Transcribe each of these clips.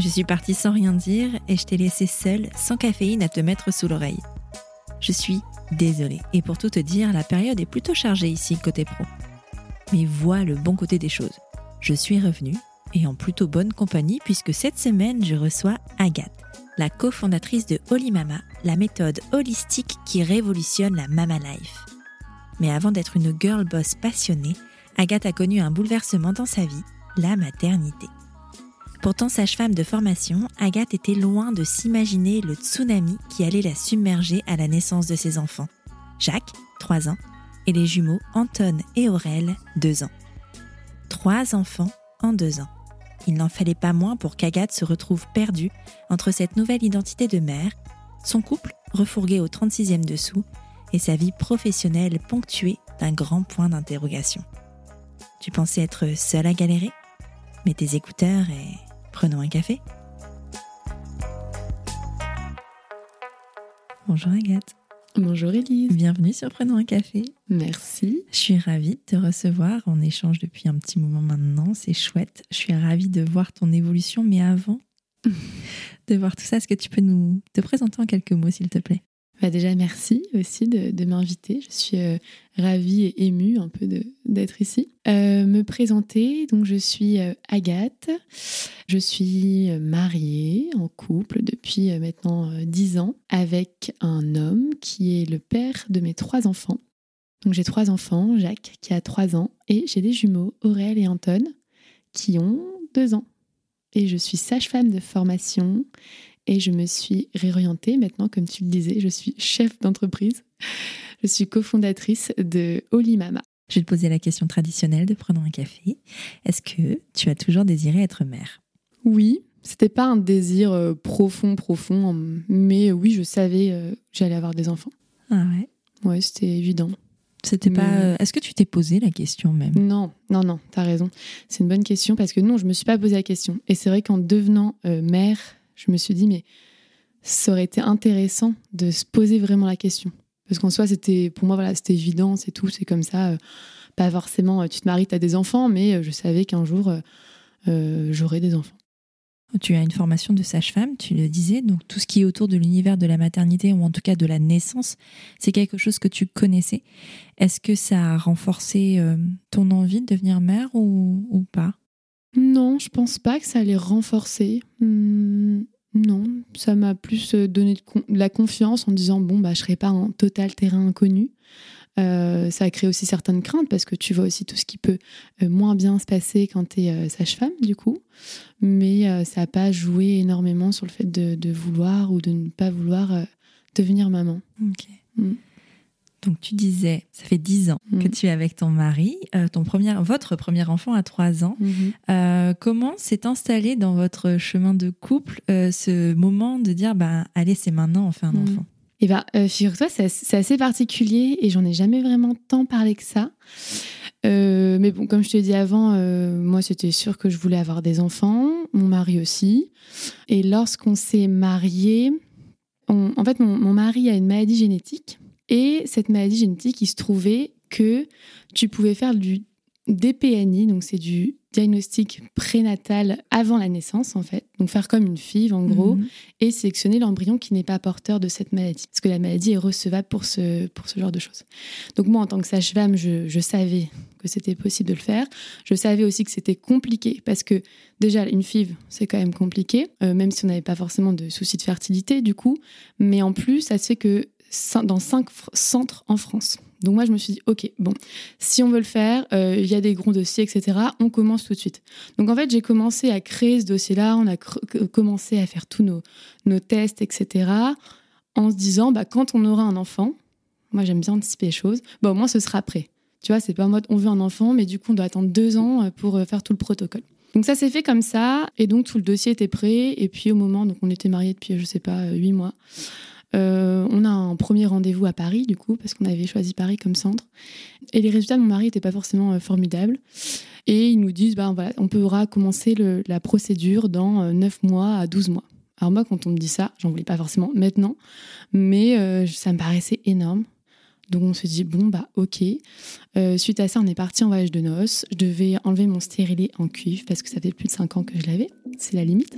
je suis partie sans rien dire et je t'ai laissé seule, sans caféine, à te mettre sous l'oreille. Je suis désolée, et pour tout te dire, la période est plutôt chargée ici côté pro. Mais vois le bon côté des choses. Je suis revenue, et en plutôt bonne compagnie, puisque cette semaine, je reçois Agathe, la cofondatrice de Holy Mama, la méthode holistique qui révolutionne la Mama Life. Mais avant d'être une girl boss passionnée, Agathe a connu un bouleversement dans sa vie, la maternité. Pourtant, sage-femme de formation, Agathe était loin de s'imaginer le tsunami qui allait la submerger à la naissance de ses enfants. Jacques, 3 ans, et les jumeaux Anton et Aurel, 2 ans. Trois enfants en deux ans. Il n'en fallait pas moins pour qu'Agathe se retrouve perdue entre cette nouvelle identité de mère, son couple refourgué au 36e dessous et sa vie professionnelle ponctuée d'un grand point d'interrogation. Tu pensais être seule à galérer? Mets tes écouteurs et Prenons un café. Bonjour Agathe. Bonjour Elise. Bienvenue sur Prenons un café. Merci. Je suis ravie de te recevoir. On échange depuis un petit moment maintenant. C'est chouette. Je suis ravie de voir ton évolution. Mais avant de voir tout ça, est-ce que tu peux nous te présenter en quelques mots, s'il te plaît? Bah déjà, merci aussi de, m'inviter. Je suis euh, ravie et émue un peu d'être ici. Euh, me présenter, donc je suis euh, Agathe. Je suis mariée en couple depuis maintenant 10 ans avec un homme qui est le père de mes trois enfants. Donc j'ai trois enfants, Jacques qui a 3 ans et j'ai des jumeaux, Aurel et Anton, qui ont 2 ans. Et je suis sage-femme de formation et je me suis réorientée maintenant, comme tu le disais, je suis chef d'entreprise. Je suis cofondatrice de Holy Mama. Je vais te poser la question traditionnelle de Prenons un café. Est-ce que tu as toujours désiré être mère? Oui, c'était pas un désir euh, profond, profond, mais oui, je savais euh, que j'allais avoir des enfants. Ah ouais? Ouais, c'était évident. C'était pas. Euh, est-ce que tu t'es posé la question même? Non, non, non, t'as raison. C'est une bonne question parce que non, je me suis pas posé la question. Et c'est vrai qu'en devenant mère, je me suis dit, mais ça aurait été intéressant de se poser vraiment la question. Parce qu'en soi, c'était pour moi, voilà, c'était évident, c'est tout, c'est comme ça. Euh, pas forcément, euh, tu te maries, tu as des enfants, mais euh, je savais qu'un jour, j'aurais des enfants. Tu as une formation de sage-femme, tu le disais, donc tout ce qui est autour de l'univers de la maternité ou en tout cas de la naissance, c'est quelque chose que tu connaissais. Est-ce que ça a renforcé ton envie de devenir mère ou, ou pas? Non, je pense pas que ça allait renforcer. Hmm, non, ça m'a plus euh, donné de, la confiance en disant bon bah je serai pas un total terrain inconnu. Euh, ça a créé aussi certaines craintes parce que tu vois aussi tout ce qui peut euh, moins bien se passer quand tu es sage-femme du coup. Mais ça n'a pas joué énormément sur le fait de, vouloir ou de ne pas vouloir devenir maman. Ok. Hmm. Donc tu disais, ça fait dix ans que mm. tu es avec ton mari, euh, ton premier, votre premier enfant a trois ans. Mm-hmm. Euh, comment s'est installé dans votre chemin de couple euh, ce moment de dire, bah, allez, c'est maintenant, on fait un mm. enfant? Eh bien, figure-toi, c'est assez particulier et j'en ai jamais vraiment tant parlé que ça. mais bon, comme je te dis avant, moi c'était sûr que je voulais avoir des enfants, mon mari aussi. Et lorsqu'on s'est mariés, en fait, mon mari a une maladie génétique et cette maladie génétique, il se trouvait que tu pouvais faire du DPNI, donc c'est du diagnostic prénatal avant la naissance en fait, donc faire comme une FIV en gros, mhm. et sélectionner l'embryon qui n'est pas porteur de cette maladie, parce que la maladie est recevable pour ce, pour ce genre de choses. Donc moi en tant que sage-femme, je, savais que c'était possible de le faire, je savais aussi que c'était compliqué, parce que déjà une FIV c'est quand même compliqué, euh, même si on n'avait pas forcément de soucis de fertilité du coup, mais en plus ça se fait que dans cinq centres en France. Donc moi, je me suis dit, OK, bon, si on veut le faire, euh, il y a des gros dossiers, etc., on commence tout de suite. Donc en fait, j'ai commencé à créer ce dossier-là, on a commencé à faire tous nos, tests, etc., en se disant, bah, quand on aura un enfant, moi j'aime bien anticiper les choses, bon, au moins ce sera prêt. Tu vois, c'est pas en mode on veut un enfant, mais du coup on doit attendre deux ans euh, pour euh, faire tout le protocole. Donc ça s'est fait comme ça, et donc tout le dossier était prêt. Et puis au moment, donc on était mariés depuis, je sais pas, huit mois. Euh, on a un premier rendez-vous à Paris, du coup, parce qu'on avait choisi Paris comme centre. Et les résultats de mon mari n'étaient pas forcément euh, formidables. Et ils nous disent, ben voilà, on pourra commencer la procédure dans 9 euh, mois à 12 mois. Alors moi, quand on me dit ça, j'en voulais pas forcément maintenant, mais ça me paraissait énorme. Donc on se dit, bon, bah ok. Euh, suite à ça, on est parti en voyage de noces. Je devais enlever mon stérilet en cuivre parce que ça fait plus de 5 ans que je l'avais. C'est la limite.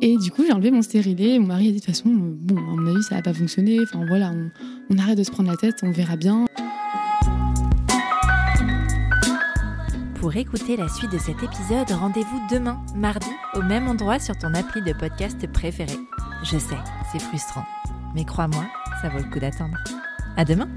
Et du coup, j'ai enlevé mon stérilet. Mon mari a dit, de toute façon, euh, bon, à mon avis, ça va pas fonctionner. Enfin voilà, on, on arrête de se prendre la tête, on verra bien. Pour écouter la suite de cet épisode, rendez-vous demain, mardi, au même endroit sur ton appli de podcast préféré. Je sais, c'est frustrant, mais crois-moi, ça vaut le coup d'attendre. À demain!